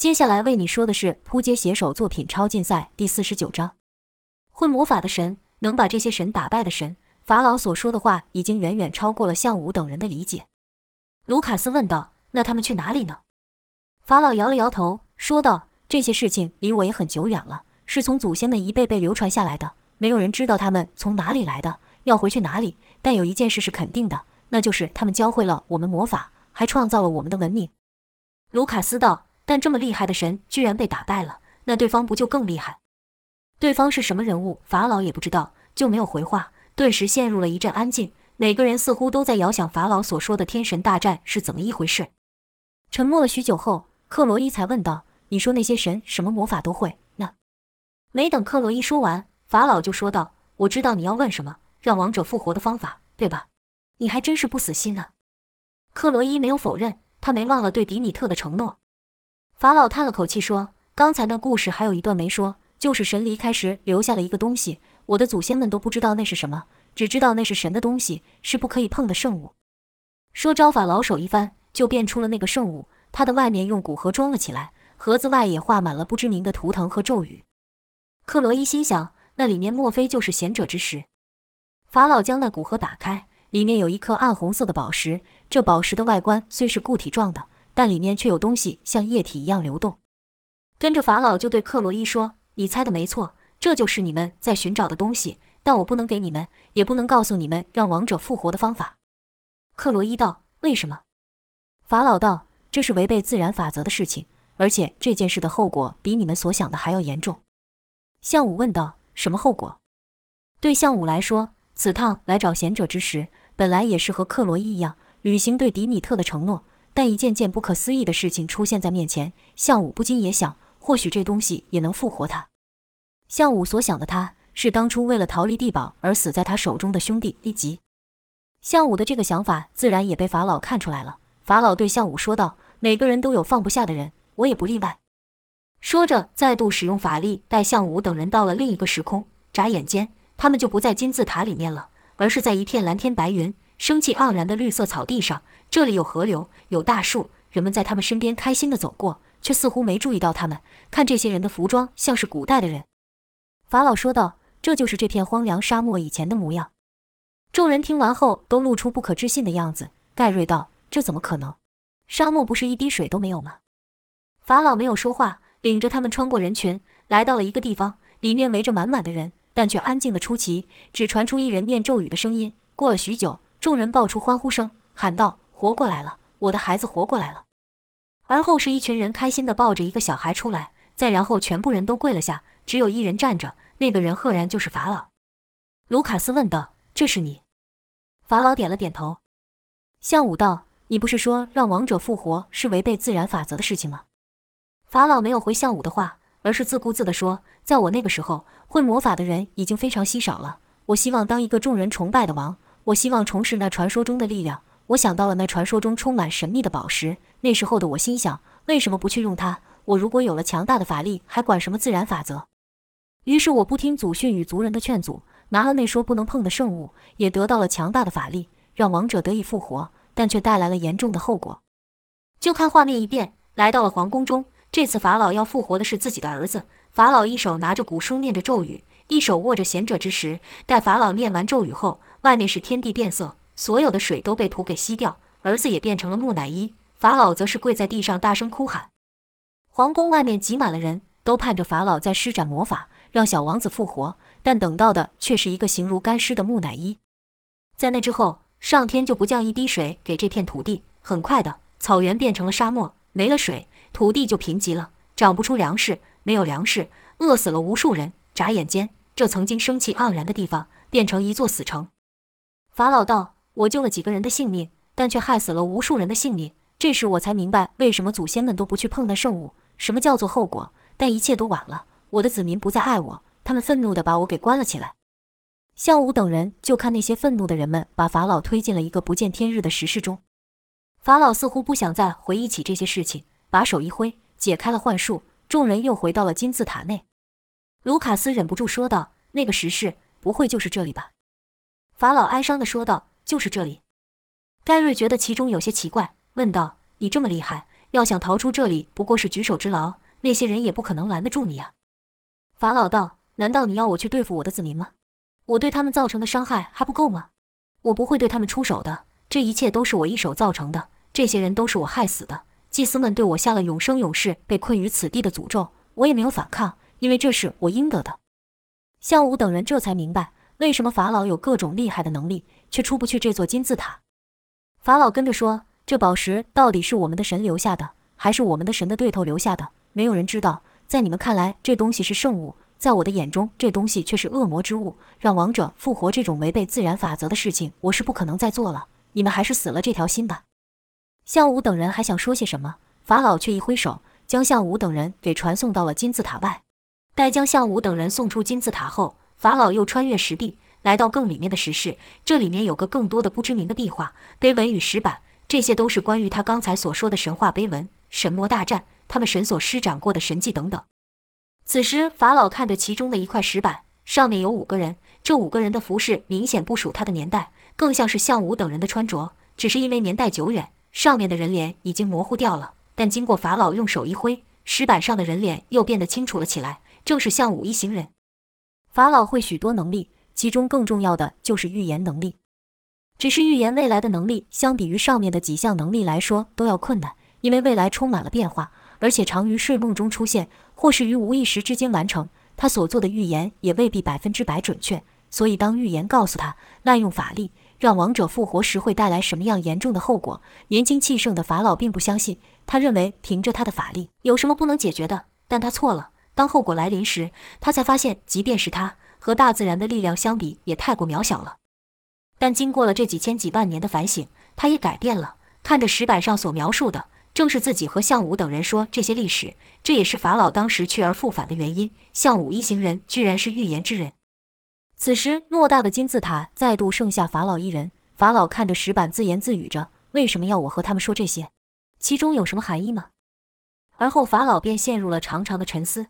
接下来为你说的是扑街写手作品超竞赛第四十九章：会魔法的神，能把这些神打败的神。法老所说的话已经远远超过了向武等人的理解。卢卡斯问道：“那他们去哪里呢？”法老摇了摇头，说道：“这些事情离我也很久远了，是从祖先们一辈辈流传下来的，没有人知道他们从哪里来的，要回去哪里。但有一件事是肯定的，那就是他们教会了我们魔法，还创造了我们的文明。”卢卡斯道：“但这么厉害的神居然被打败了，那对方不就更厉害？对方是什么人物？法老也不知道，就没有回话。顿时陷入了一阵安静，每个人似乎都在遥想法老所说的天神大战是怎么一回事。沉默了许久后。克罗伊才问道：“你说那些神什么魔法都会？那……”没等克罗伊说完，法老就说道：“我知道你要问什么，让王者复活的方法，对吧？你还真是不死心啊！”克罗伊没有否认，他没忘了对迪米特的承诺。法老叹了口气说：“刚才那故事还有一段没说，就是神离开时留下了一个东西，我的祖先们都不知道那是什么，只知道那是神的东西，是不可以碰的圣物。”说招法老手一翻，就变出了那个圣物。它的外面用古盒装了起来，盒子外也画满了不知名的图腾和咒语。克罗伊心想，那里面莫非就是贤者之石？法老将那古盒打开，里面有一颗暗红色的宝石。这宝石的外观虽是固体状的，但里面却有东西像液体一样流动。跟着法老就对克罗伊说：“你猜的没错，这就是你们在寻找的东西。但我不能给你们，也不能告诉你们让王者复活的方法。”克罗伊道：“为什么？”法老道。这是违背自然法则的事情，而且这件事的后果比你们所想的还要严重。项武问道：“什么后果？”对项武来说，此趟来找贤者之时，本来也是和克罗伊一样履行对迪米特的承诺，但一件件不可思议的事情出现在面前，项武不禁也想，或许这东西也能复活他。项武所想的，他是当初为了逃离地堡而死在他手中的兄弟一吉。项武的这个想法，自然也被法老看出来了。法老对项武说道：“每个人都有放不下的人，我也不例外。”说着，再度使用法力，带项武等人到了另一个时空。眨眼间，他们就不在金字塔里面了，而是在一片蓝天白云、生气盎然的绿色草地上。这里有河流，有大树，人们在他们身边开心地走过，却似乎没注意到他们。看这些人的服装，像是古代的人。法老说道：“这就是这片荒凉沙漠以前的模样。”众人听完后，都露出不可置信的样子。盖瑞道。这怎么可能？沙漠不是一滴水都没有吗？法老没有说话，领着他们穿过人群，来到了一个地方，里面围着满满的人，但却安静的出奇，只传出一人念咒语的声音。过了许久，众人爆出欢呼声，喊道：“活过来了！我的孩子活过来了！”而后是一群人开心的抱着一个小孩出来，再然后全部人都跪了下，只有一人站着，那个人赫然就是法老。卢卡斯问道：“这是你？”法老点了点头。向武道。你不是说让王者复活是违背自然法则的事情吗？法老没有回向武的话，而是自顾自地说：“在我那个时候，会魔法的人已经非常稀少了。我希望当一个众人崇拜的王，我希望重拾那传说中的力量。我想到了那传说中充满神秘的宝石。那时候的我心想，为什么不去用它？我如果有了强大的法力，还管什么自然法则？于是我不听祖训与族人的劝阻，拿了那说不能碰的圣物，也得到了强大的法力，让王者得以复活。”但却带来了严重的后果。就看画面一变，来到了皇宫中。这次法老要复活的是自己的儿子。法老一手拿着古书念着咒语，一手握着贤者之石。待法老念完咒语后，外面是天地变色，所有的水都被土给吸掉，儿子也变成了木乃伊。法老则是跪在地上大声哭喊。皇宫外面挤满了人，都盼着法老再施展魔法，让小王子复活。但等到的却是一个形如干尸的木乃伊。在那之后。上天就不降一滴水给这片土地，很快的，草原变成了沙漠，没了水，土地就贫瘠了，长不出粮食，没有粮食，饿死了无数人。眨眼间，这曾经生气盎然的地方变成一座死城。法老道：“我救了几个人的性命，但却害死了无数人的性命。这时我才明白，为什么祖先们都不去碰那圣物，什么叫做后果。但一切都晚了，我的子民不再爱我，他们愤怒地把我给关了起来。”项武等人就看那些愤怒的人们把法老推进了一个不见天日的石室中。法老似乎不想再回忆起这些事情，把手一挥，解开了幻术，众人又回到了金字塔内。卢卡斯忍不住说道：“那个石室不会就是这里吧？”法老哀伤地说道：“就是这里。”盖瑞觉得其中有些奇怪，问道：“你这么厉害，要想逃出这里，不过是举手之劳，那些人也不可能拦得住你啊。”法老道：“难道你要我去对付我的子民吗？我对他们造成的伤害还不够吗？我不会对他们出手的。这一切都是我一手造成的，这些人都是我害死的。祭司们对我下了永生永世被困于此地的诅咒，我也没有反抗，因为这是我应得的。”项武等人这才明白，为什么法老有各种厉害的能力，却出不去这座金字塔。法老跟着说：“这宝石到底是我们的神留下的，还是我们的神的对头留下的？没有人知道。在你们看来，这东西是圣物，在我的眼中，这东西却是恶魔之物。让王者复活这种违背自然法则的事情，我是不可能再做了。你们还是死了这条心吧。”项武等人还想说些什么，法老却一挥手，将项武等人给传送到了金字塔外。待将项武等人送出金字塔后，法老又穿越石壁，来到更里面的石室。这里面有个更多的不知名的壁画、碑文与石板，这些都是关于他刚才所说的神话碑文、神魔大战、他们神所施展过的神迹等等。此时，法老看着其中的一块石板，上面有五个人，这五个人的服饰明显不属他的年代，更像是项武等人的穿着，只是因为年代久远，上面的人脸已经模糊掉了。但经过法老用手一挥，石板上的人脸又变得清楚了起来。正是项武一行人。法老会许多能力，其中更重要的就是预言能力。只是预言未来的能力，相比于上面的几项能力来说都要困难，因为未来充满了变化，而且常于睡梦中出现，或是于无意识之间完成。他所做的预言也未必百分之百准确，所以当预言告诉他滥用法力让王者复活时会带来什么样严重的后果，年轻气盛的法老并不相信。他认为凭着他的法力有什么不能解决的，但他错了。当后果来临时，他才发现，即便是他和大自然的力量相比，也太过渺小了。但经过了这几千几万年的反省，他也改变了。看着石板上所描述的，正是自己和项武等人说这些历史，这也是法老当时去而复返的原因。项武一行人居然是预言之人。此时，偌大的金字塔再度剩下法老一人。法老看着石板，自言自语着：“为什么要我和他们说这些？其中有什么含义吗？”而后，法老便陷入了长长的沉思。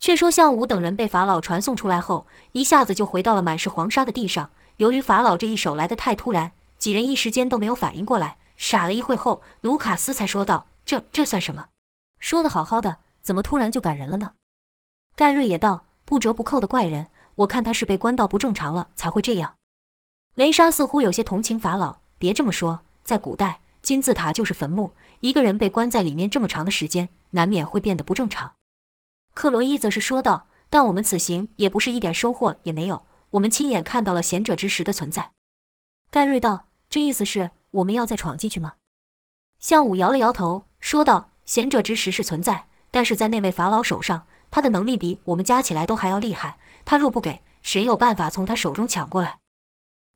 却说项武等人被法老传送出来后，一下子就回到了满是黄沙的地上。由于法老这一手来得太突然，几人一时间都没有反应过来，傻了一会后，卢卡斯才说道：“这这算什么？说的好好的，怎么突然就赶人了呢？”盖瑞也道：“不折不扣的怪人，我看他是被关到不正常了才会这样。”雷莎似乎有些同情法老：“别这么说，在古代，金字塔就是坟墓，一个人被关在里面这么长的时间，难免会变得不正常。”克罗伊则是说道：“但我们此行也不是一点收获也没有，我们亲眼看到了贤者之石的存在。”盖瑞道：“这意思是我们要再闯进去吗？”项武摇了摇头，说道：“贤者之石是存在，但是在那位法老手上，他的能力比我们加起来都还要厉害。他若不给，谁有办法从他手中抢过来？”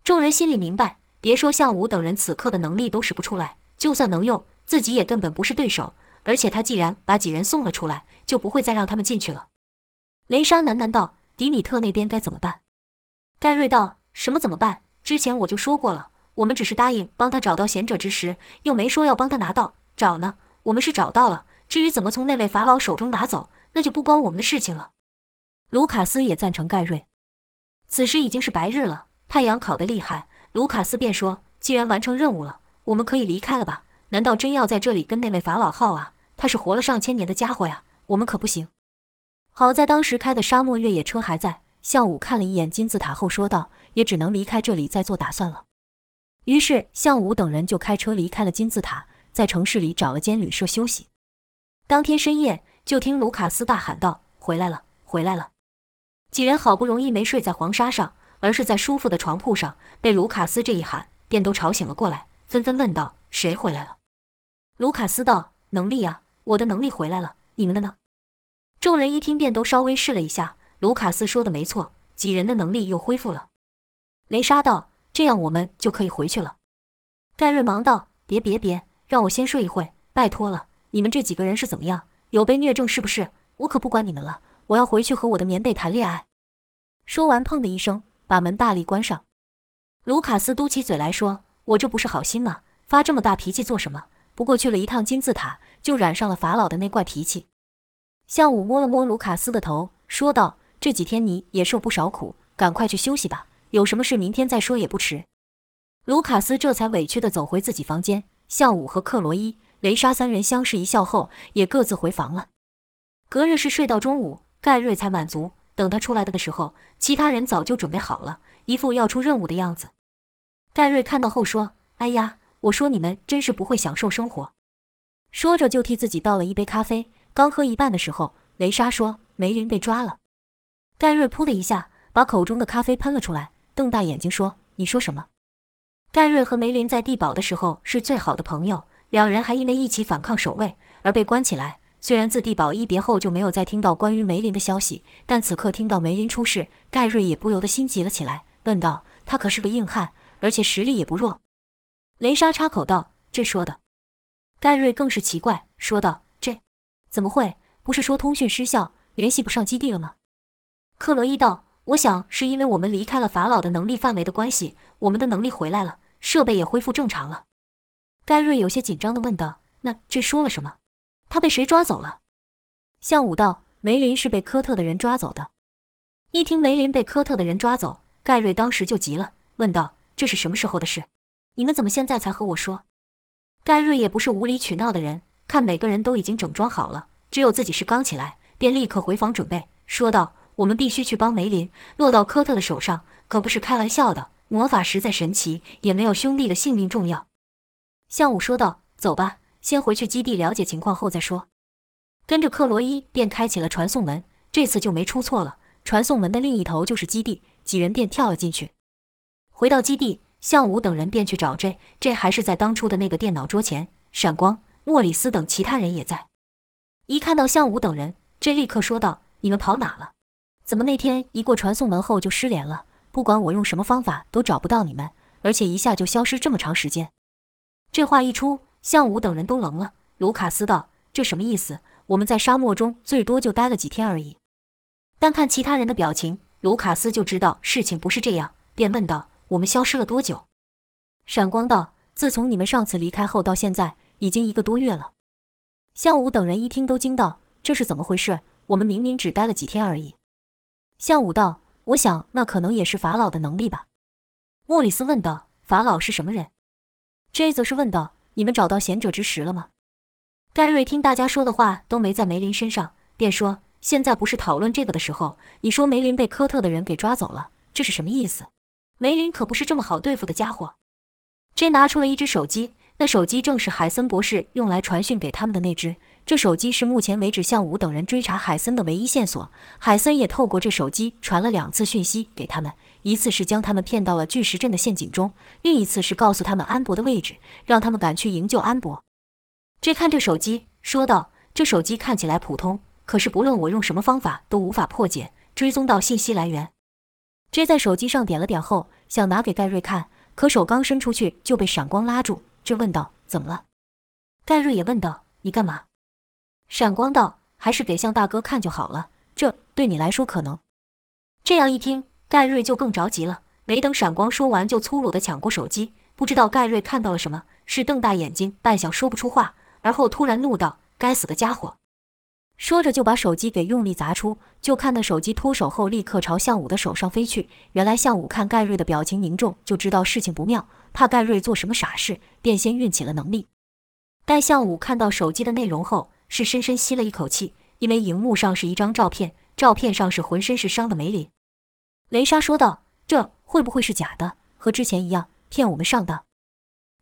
众人心里明白，别说项武等人此刻的能力都使不出来，就算能用，自己也根本不是对手。而且他既然把几人送了出来，就不会再让他们进去了。雷莎喃喃道：“迪米特那边该怎么办？”盖瑞道：“什么怎么办？之前我就说过了，我们只是答应帮他找到贤者之石，又没说要帮他拿到。找呢，我们是找到了。至于怎么从那位法老手中拿走，那就不关我们的事情了。”卢卡斯也赞成盖瑞。此时已经是白日了，太阳烤得厉害。卢卡斯便说：“既然完成任务了，我们可以离开了吧？难道真要在这里跟那位法老耗啊？”他是活了上千年的家伙呀，我们可不行。好在当时开的沙漠越野车还在。项武看了一眼金字塔后说道：“也只能离开这里再做打算了。”于是项武等人就开车离开了金字塔，在城市里找了间旅社休息。当天深夜，就听卢卡斯大喊道：“回来了，回来了！”几人好不容易没睡在黄沙上，而是在舒服的床铺上，被卢卡斯这一喊，便都吵醒了过来，纷纷问道：“谁回来了？”卢卡斯道。能力啊，我的能力回来了，你们的呢？众人一听便都稍微试了一下。卢卡斯说的没错，几人的能力又恢复了。雷莎道：“这样我们就可以回去了。”盖瑞忙道：“别别别，让我先睡一会，拜托了。你们这几个人是怎么样？有被虐症是不是？我可不管你们了，我要回去和我的棉被谈恋爱。”说完，砰的一声，把门大力关上。卢卡斯嘟起嘴来说：“我这不是好心吗？发这么大脾气做什么？”不过去了一趟金字塔，就染上了法老的那怪脾气。项武摸了摸卢卡斯的头，说道：“这几天你也受不少苦，赶快去休息吧。有什么事明天再说也不迟。”卢卡斯这才委屈地走回自己房间。项武和克罗伊、雷莎三人相视一笑后，也各自回房了。隔日是睡到中午，盖瑞才满足。等他出来的的时候，其他人早就准备好了，一副要出任务的样子。盖瑞看到后说：“哎呀，我说你们真是不会享受生活。”说着就替自己倒了一杯咖啡。刚喝一半的时候，雷莎说：“梅林被抓了。”盖瑞噗的一下把口中的咖啡喷了出来，瞪大眼睛说：“你说什么？”盖瑞和梅林在地堡的时候是最好的朋友，两人还因为一起反抗守卫而被关起来。虽然自地堡一别后就没有再听到关于梅林的消息，但此刻听到梅林出事，盖瑞也不由得心急了起来，问道：“他可是个硬汉，而且实力也不弱。”雷莎插口道：“这说的。”盖瑞更是奇怪，说道：“这怎么会？不是说通讯失效，联系不上基地了吗？”克罗伊道：“我想是因为我们离开了法老的能力范围的关系，我们的能力回来了，设备也恢复正常了。”盖瑞有些紧张地问道：“那这说了什么？”他被谁抓走了？向武道，梅林是被科特的人抓走的。一听梅林被科特的人抓走，盖瑞当时就急了，问道：“这是什么时候的事？你们怎么现在才和我说？”盖瑞也不是无理取闹的人，看每个人都已经整装好了，只有自己是刚起来，便立刻回房准备，说道：“我们必须去帮梅林，落到科特的手上可不是开玩笑的。魔法实在神奇，也没有兄弟的性命重要。”向武说道：“走吧。”先回去基地了解情况后再说。跟着克罗伊便开启了传送门，这次就没出错了。传送门的另一头就是基地，几人便跳了进去。回到基地，向武等人便去找 J。这还是在当初的那个电脑桌前。闪光、莫里斯等其他人也在。一看到向武等人，J 立刻说道：“你们跑哪了？怎么那天一过传送门后就失联了？不管我用什么方法都找不到你们，而且一下就消失这么长时间。”这话一出。向武等人都愣了。卢卡斯道：“这什么意思？我们在沙漠中最多就待了几天而已。”但看其他人的表情，卢卡斯就知道事情不是这样，便问道：“我们消失了多久？”闪光道：“自从你们上次离开后到现在，已经一个多月了。”向武等人一听都惊道：“这是怎么回事？我们明明只待了几天而已。”向武道：“我想那可能也是法老的能力吧。”莫里斯问道：“法老是什么人？”J 则是问道。你们找到贤者之石了吗？盖瑞听大家说的话都没在梅林身上，便说：“现在不是讨论这个的时候。你说梅林被科特的人给抓走了，这是什么意思？梅林可不是这么好对付的家伙。” J 拿出了一只手机，那手机正是海森博士用来传讯给他们的那只。这手机是目前为止向武等人追查海森的唯一线索。海森也透过这手机传了两次讯息给他们。一次是将他们骗到了巨石阵的陷阱中，另一次是告诉他们安博的位置，让他们赶去营救安博。这看这手机，说道：“这手机看起来普通，可是不论我用什么方法都无法破解，追踪到信息来源。” J 在手机上点了点后，想拿给盖瑞看，可手刚伸出去就被闪光拉住，就问道：“怎么了？”盖瑞也问道：“你干嘛？”闪光道：“还是给向大哥看就好了，这对你来说可能。”这样一听。盖瑞就更着急了，没等闪光说完，就粗鲁地抢过手机。不知道盖瑞看到了什么，是瞪大眼睛，半晌说不出话，而后突然怒道：“该死的家伙！”说着就把手机给用力砸出。就看那手机脱手后，立刻朝向武的手上飞去。原来向武看盖瑞的表情凝重，就知道事情不妙，怕盖瑞做什么傻事，便先运起了能力。待向武看到手机的内容后，是深深吸了一口气，因为荧幕上是一张照片，照片上是浑身是伤的梅林。雷莎说道：“这会不会是假的？和之前一样骗我们上当？”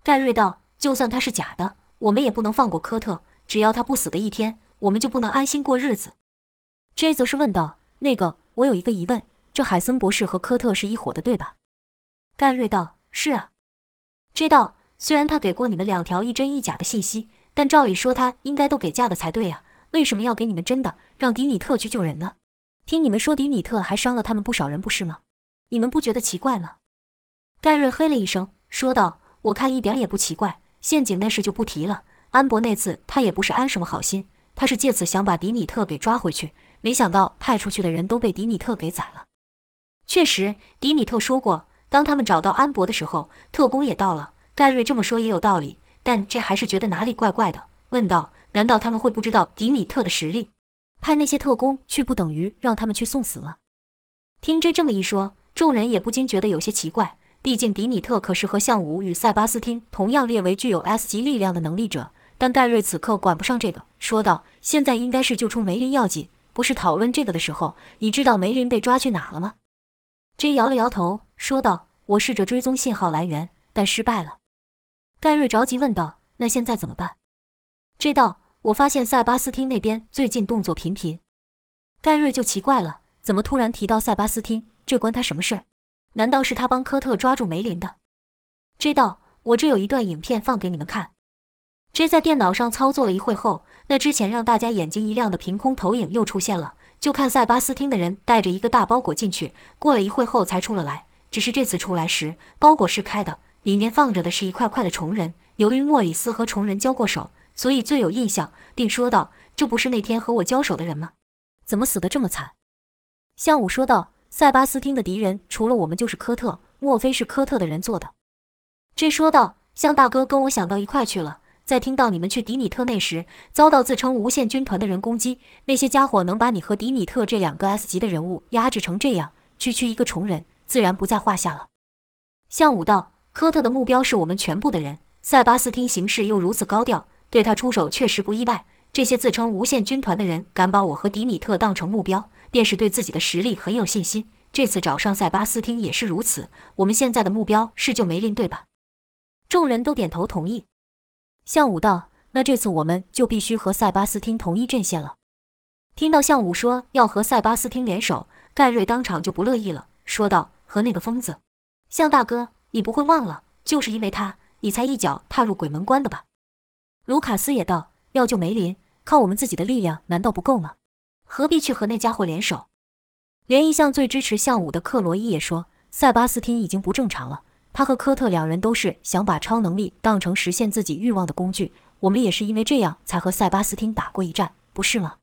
盖瑞道：“就算他是假的，我们也不能放过科特。只要他不死的一天，我们就不能安心过日子。”J 则是问道：“那个，我有一个疑问，这海森博士和科特是一伙的，对吧？”盖瑞道：“是啊。”J 道：“虽然他给过你们两条一真一假的信息，但照理说他应该都给假的才对呀，为什么要给你们真的，让迪米特去救人呢？”听你们说，迪米特还伤了他们不少人，不是吗？你们不觉得奇怪吗？盖瑞嘿了一声，说道：“我看一点也不奇怪。陷阱那事就不提了。安博那次他也不是安什么好心，他是借此想把迪米特给抓回去。没想到派出去的人都被迪米特给宰了。确实，迪米特说过，当他们找到安博的时候，特工也到了。盖瑞这么说也有道理，但这还是觉得哪里怪怪的，问道：难道他们会不知道迪米特的实力？”派那些特工去，不等于让他们去送死了。听这这么一说，众人也不禁觉得有些奇怪。毕竟迪米特可是和项武与塞巴斯汀同样列为具有 S 级力量的能力者，但盖瑞此刻管不上这个，说道：“现在应该是救出梅林要紧，不是讨论这个的时候。你知道梅林被抓去哪了吗？”J 摇了摇头，说道：“我试着追踪信号来源，但失败了。”盖瑞着急问道：“那现在怎么办？”J 道：“我发现塞巴斯汀那边最近动作频频。”盖瑞就奇怪了，怎么突然提到塞巴斯汀？这关他什么事儿？难道是他帮科特抓住梅林的？J 道：“我这有一段影片放给你们看。这在电脑上操作了一会后，那之前让大家眼睛一亮的凭空投影又出现了。就看塞巴斯汀的人带着一个大包裹进去，过了一会后才出了来。只是这次出来时，包裹是开的，里面放着的是一块块的虫人。由于莫里斯和虫人交过手，所以最有印象，并说道：“这不是那天和我交手的人吗？怎么死得这么惨？”向武说道。塞巴斯汀的敌人除了我们就是科特，莫非是科特的人做的？这说道：“向大哥跟我想到一块去了。在听到你们去迪米特那时，遭到自称无限军团的人攻击，那些家伙能把你和迪米特这两个 S 级的人物压制成这样，区区一个虫人自然不在话下了。”向武道：“科特的目标是我们全部的人，塞巴斯汀行事又如此高调，对他出手确实不意外。这些自称无限军团的人敢把我和迪米特当成目标。”便是对自己的实力很有信心。这次找上塞巴斯汀也是如此。我们现在的目标是救梅林，对吧？众人都点头同意。向武道：“那这次我们就必须和塞巴斯汀同一阵线了。”听到向武说要和塞巴斯汀联手，盖瑞当场就不乐意了，说道：“和那个疯子，向大哥，你不会忘了，就是因为他，你才一脚踏入鬼门关的吧？”卢卡斯也道：“要救梅林，靠我们自己的力量难道不够吗？”何必去和那家伙联手？连一向最支持向武的克罗伊也说：“塞巴斯汀已经不正常了。他和科特两人都是想把超能力当成实现自己欲望的工具。我们也是因为这样才和塞巴斯汀打过一战，不是吗？”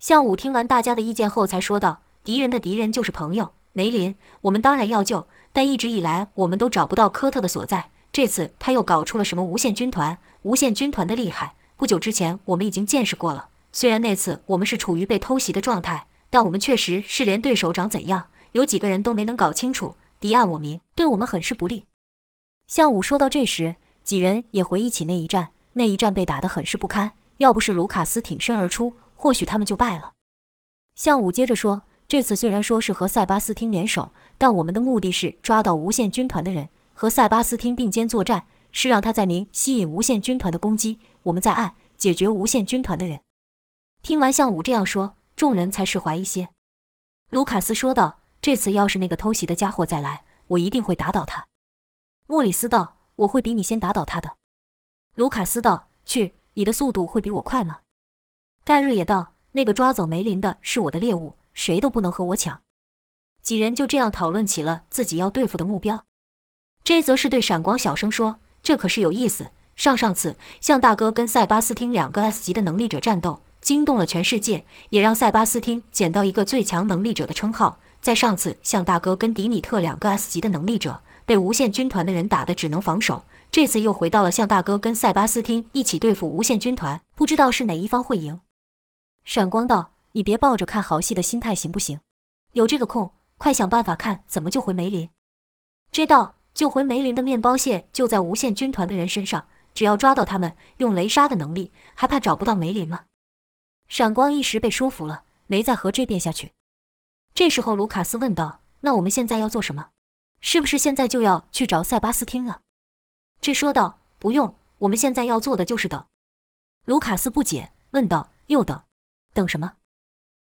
向武听完大家的意见后，才说道：“敌人的敌人就是朋友。梅林，我们当然要救，但一直以来我们都找不到科特的所在。这次他又搞出了什么无限军团？无限军团的厉害，不久之前我们已经见识过了。”虽然那次我们是处于被偷袭的状态，但我们确实是连对手长怎样，有几个人都没能搞清楚。敌暗我明，对我们很是不利。向武说到这时，几人也回忆起那一战，那一战被打得很是不堪。要不是卢卡斯挺身而出，或许他们就败了。向武接着说：“这次虽然说是和塞巴斯汀联手，但我们的目的是抓到无限军团的人，和塞巴斯汀并肩作战，是让他在明吸引无限军团的攻击，我们在暗解决无限军团的人。”听完向武这样说，众人才释怀一些。卢卡斯说道：“这次要是那个偷袭的家伙再来，我一定会打倒他。”莫里斯道：“我会比你先打倒他的。”卢卡斯道：“去，你的速度会比我快吗？”盖瑞也道：“那个抓走梅林的是我的猎物，谁都不能和我抢。”几人就这样讨论起了自己要对付的目标。这则是对闪光小声说：“这可是有意思。上上次向大哥跟塞巴斯汀两个 S 级的能力者战斗。”惊动了全世界，也让塞巴斯汀捡到一个最强能力者的称号。在上次向大哥跟迪米特两个 S 级的能力者被无限军团的人打的只能防守，这次又回到了向大哥跟塞巴斯汀一起对付无限军团，不知道是哪一方会赢。闪光道：“你别抱着看好戏的心态行不行？有这个空，快想办法看怎么救回梅林。”知道救回梅林的面包屑就在无限军团的人身上，只要抓到他们，用雷杀的能力，还怕找不到梅林吗？闪光一时被说服了，没再和这辩下去。这时候，卢卡斯问道：“那我们现在要做什么？是不是现在就要去找塞巴斯汀了？”这说道：“不用，我们现在要做的就是等。”卢卡斯不解问道：“又等？等什么？”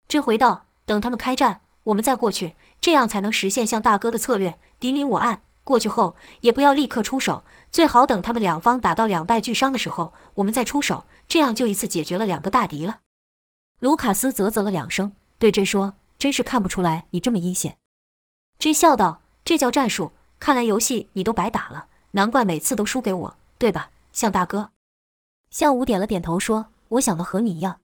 这回道：“等他们开战，我们再过去，这样才能实现像大哥的策略，敌明我暗。过去后也不要立刻出手，最好等他们两方打到两败俱伤的时候，我们再出手，这样就一次解决了两个大敌了。”卢卡斯啧啧了两声，对 J 说：“真是看不出来你这么阴险。”J 笑道：“这叫战术，看来游戏你都白打了，难怪每次都输给我，对吧，向大哥？”向武点了点头，说：“我想的和你一样。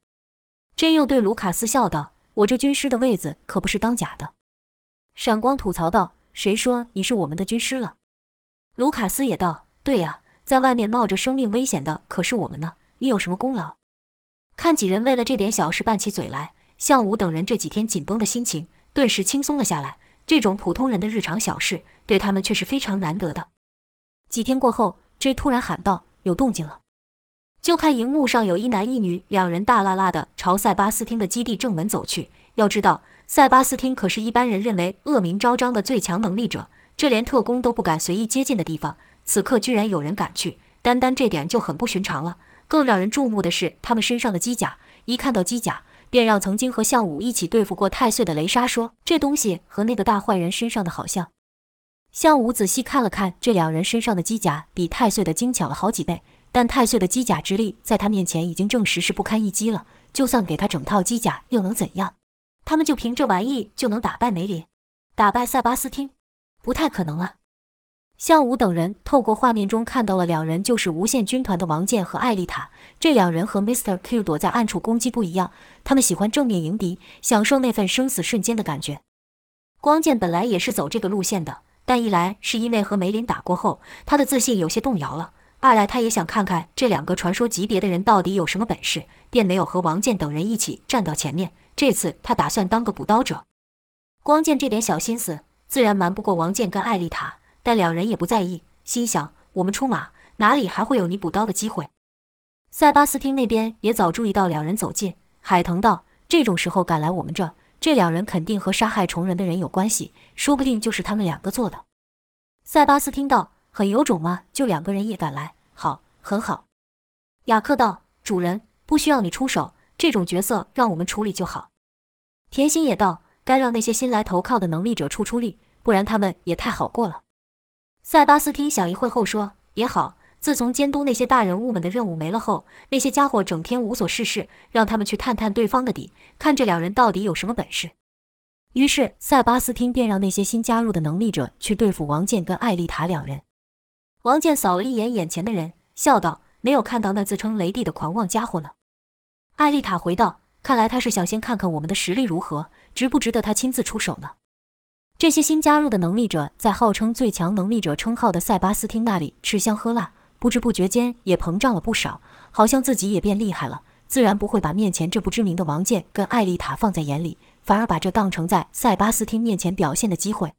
”J 又对卢卡斯笑道：“我这军师的位子可不是当假的。”闪光吐槽道：“谁说你是我们的军师了？”卢卡斯也道：“对呀，在外面冒着生命危险的可是我们呢，你有什么功劳？”看几人为了这点小事拌起嘴来，向武等人这几天紧绷的心情顿时轻松了下来。这种普通人的日常小事，对他们却是非常难得的。几天过后，J 突然喊道：“有动静了！”就看荧幕上有一男一女两人大拉拉的朝塞巴斯汀的基地正门走去。要知道，塞巴斯汀可是一般人认为恶名昭彰的最强能力者，这连特工都不敢随意接近的地方，此刻居然有人敢去，单单这点就很不寻常了。更让人注目的是他们身上的机甲，一看到机甲，便让曾经和项武一起对付过太岁的雷莎说：“这东西和那个大坏人身上的好像。”项武仔细看了看这两人身上的机甲，比太岁的精巧了好几倍。但太岁的机甲之力在他面前已经证实是不堪一击了。就算给他整套机甲，又能怎样？他们就凭这玩意就能打败梅林，打败塞巴斯汀？不太可能了！项武等人透过画面中看到了两人就是无限军团的王健和艾丽塔。这两人和 Mr. Q 躲在暗处攻击不一样，他们喜欢正面迎敌，享受那份生死瞬间的感觉。光剑本来也是走这个路线的，但一来是因为和梅林打过后，他的自信有些动摇了；二来他也想看看这两个传说级别的人到底有什么本事，便没有和王健等人一起站到前面。这次他打算当个补刀者。光剑这点小心思，自然瞒不过王健跟艾丽塔。但两人也不在意，心想：我们出马，哪里还会有你补刀的机会？塞巴斯汀那边也早注意到两人走近，海腾道：“这种时候赶来我们这，这两人肯定和杀害虫人的人有关系，说不定就是他们两个做的。”塞巴斯汀道：“很有种吗？就两个人也敢来？好，很好。”雅克道：“主人不需要你出手，这种角色让我们处理就好。”甜心也道：“该让那些新来投靠的能力者出出力，不然他们也太好过了。”塞巴斯汀想一会后说：“也好，自从监督那些大人物们的任务没了后，那些家伙整天无所事事，让他们去探探对方的底，看这两人到底有什么本事。”于是塞巴斯汀便让那些新加入的能力者去对付王健跟艾丽塔两人。王健扫了一眼眼前的人，笑道：“没有看到那自称雷帝的狂妄家伙呢。”艾丽塔回道：“看来他是想先看看我们的实力如何，值不值得他亲自出手呢。”这些新加入的能力者，在号称最强能力者称号的塞巴斯汀那里吃香喝辣，不知不觉间也膨胀了不少，好像自己也变厉害了。自然不会把面前这不知名的王健跟艾丽塔放在眼里，反而把这当成在塞巴斯汀面前表现的机会。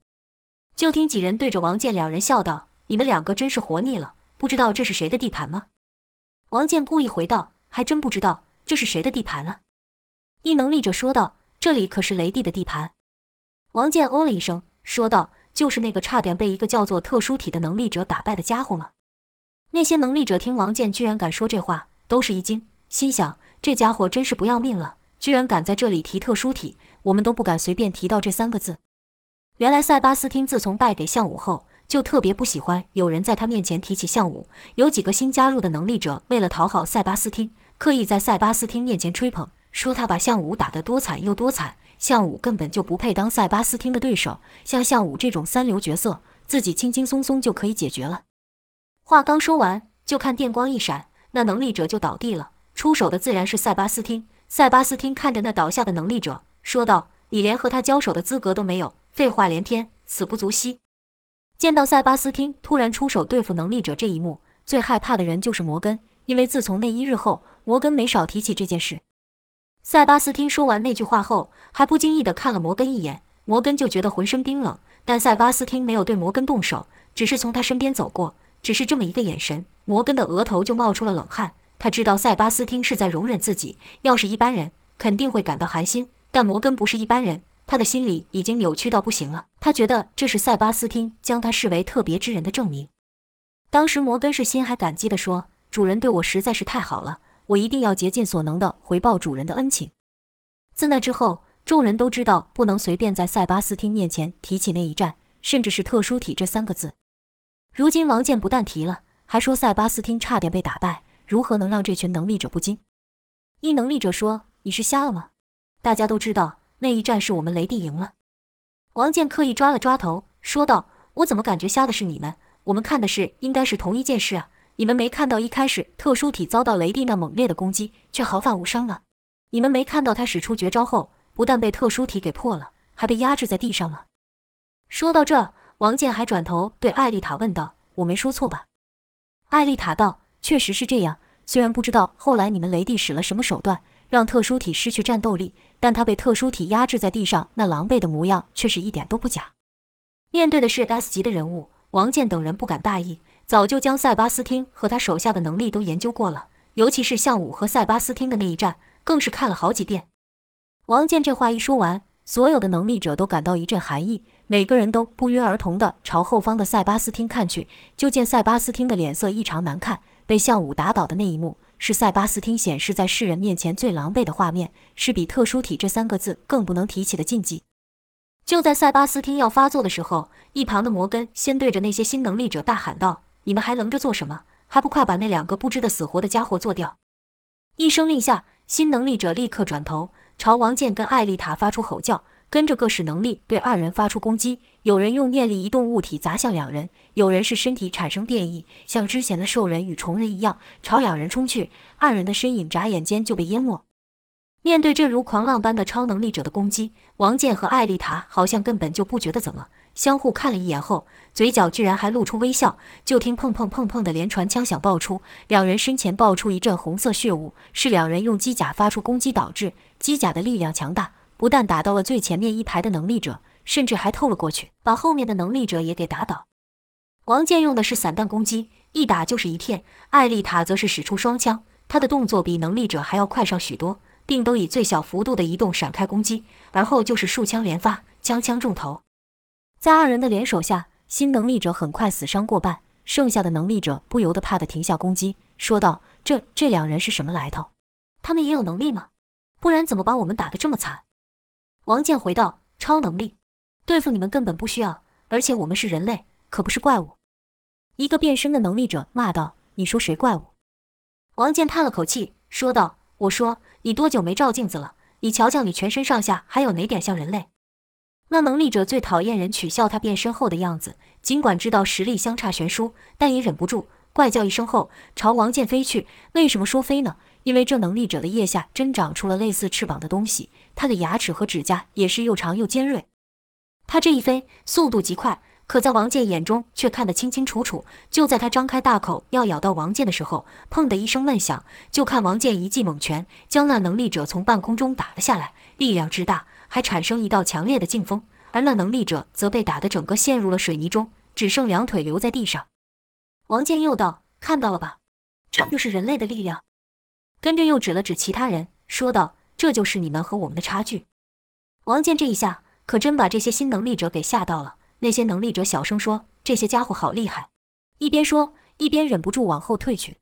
就听几人对着王健两人笑道：“你们两个真是活腻了，不知道这是谁的地盘吗？”王健故意回道：“还真不知道这是谁的地盘了。”一能力者说道：“这里可是雷帝的地盘。”王健哦了一声，说道：“就是那个差点被一个叫做特殊体的能力者打败的家伙吗？”那些能力者听王健居然敢说这话，都是一惊，心想：这家伙真是不要命了，居然敢在这里提特殊体，我们都不敢随便提到这三个字。原来塞巴斯汀自从败给项武后，就特别不喜欢有人在他面前提起项武。有几个新加入的能力者，为了讨好塞巴斯汀，刻意在塞巴斯汀面前吹捧，说他把项武打得多惨又多惨。项武根本就不配当塞巴斯汀的对手，像项武这种三流角色，自己轻轻松松就可以解决了。话刚说完，就看电光一闪，那能力者就倒地了。出手的自然是塞巴斯汀。塞巴斯汀看着那倒下的能力者，说道：“你连和他交手的资格都没有，废话连天，死不足惜。”见到塞巴斯汀突然出手对付能力者这一幕，最害怕的人就是摩根，因为自从那一日后，摩根没少提起这件事。塞巴斯汀说完那句话后，还不经意地看了摩根一眼，摩根就觉得浑身冰冷。但塞巴斯汀没有对摩根动手，只是从他身边走过，只是这么一个眼神，摩根的额头就冒出了冷汗。他知道塞巴斯汀是在容忍自己，要是一般人肯定会感到寒心，但摩根不是一般人，他的心里已经扭曲到不行了。他觉得这是塞巴斯汀将他视为特别之人的证明。当时摩根是心还感激地说：“主人对我实在是太好了。”我一定要竭尽所能的回报主人的恩情。自那之后，众人都知道不能随便在塞巴斯汀面前提起那一战，甚至是特殊体这三个字。如今王健不但提了，还说塞巴斯汀差点被打败，如何能让这群能力者不惊？一能力者说：“你是瞎了吗？大家都知道那一战是我们雷帝赢了。”王健刻意抓了抓头，说道：“我怎么感觉瞎的是你们？我们看的是应该是同一件事啊。”你们没看到一开始特殊体遭到雷帝那猛烈的攻击，却毫发无伤了？你们没看到他使出绝招后，不但被特殊体给破了，还被压制在地上了？说到这，王健还转头对艾丽塔问道：“我没说错吧？”艾丽塔道：“确实是这样。虽然不知道后来你们雷帝使了什么手段，让特殊体失去战斗力，但他被特殊体压制在地上那狼狈的模样，却是一点都不假。”面对的是 S 级的人物，王健等人不敢大意。早就将塞巴斯汀和他手下的能力都研究过了，尤其是项武和塞巴斯汀的那一战，更是看了好几遍。王健这话一说完，所有的能力者都感到一阵寒意，每个人都不约而同地朝后方的塞巴斯汀看去。就见塞巴斯汀的脸色异常难看，被项武打倒的那一幕，是塞巴斯汀显示在世人面前最狼狈的画面，是比特殊体这三个字更不能提起的禁忌。就在塞巴斯汀要发作的时候，一旁的摩根先对着那些新能力者大喊道：“你们还愣着做什么？还不快把那两个不知的死活的家伙做掉！”一声令下，新能力者立刻转头朝王健跟艾丽塔发出吼叫，跟着各式能力对二人发出攻击。有人用念力移动物体砸向两人，有人是身体产生变异，像之前的兽人与虫人一样朝两人冲去。二人的身影眨眼间就被淹没。面对这如狂浪般的超能力者的攻击，王健和艾丽塔好像根本就不觉得怎么，相互看了一眼后，嘴角居然还露出微笑。就听砰砰砰砰的连串枪响爆出，两人身前爆出一阵红色血雾，是两人用机甲发出攻击导致。机甲的力量强大，不但打到了最前面一排的能力者，甚至还透了过去，把后面的能力者也给打倒。王健用的是散弹攻击，一打就是一片；艾丽塔则是使出双枪，她的动作比能力者还要快上许多。并都以最小幅度的移动闪开攻击，而后就是数枪连发，枪枪中头。在二人的联手下，新能力者很快死伤过半，剩下的能力者不由得怕的停下攻击，说道：“这这两人是什么来头？他们也有能力吗？不然怎么把我们打得这么惨？”王健回道：“超能力，对付你们根本不需要，而且我们是人类，可不是怪物。”一个变身的能力者骂道：“你说谁怪物？”王健叹了口气，说道：“我说。”你多久没照镜子了？你瞧瞧，你全身上下还有哪点像人类？那能力者最讨厌人取笑他变身后的样子，尽管知道实力相差悬殊，但也忍不住怪叫一声后朝王健飞去。为什么说飞呢？因为这能力者的腋下真长出了类似翅膀的东西，他的牙齿和指甲也是又长又尖锐。他这一飞速度极快。可在王健眼中却看得清清楚楚。就在他张开大口要咬到王健的时候，砰的一声闷响，就看王健一记猛拳将那能力者从半空中打了下来，力量之大，还产生一道强烈的劲风，而那能力者则被打得整个陷入了水泥中，只剩两腿留在地上。王健又道：“看到了吧，这就是人类的力量。”跟着又指了指其他人，说道：“这就是你们和我们的差距。”王健这一下可真把这些新能力者给吓到了。那些能力者小声说：“这些家伙好厉害！”一边说，一边忍不住往后退去。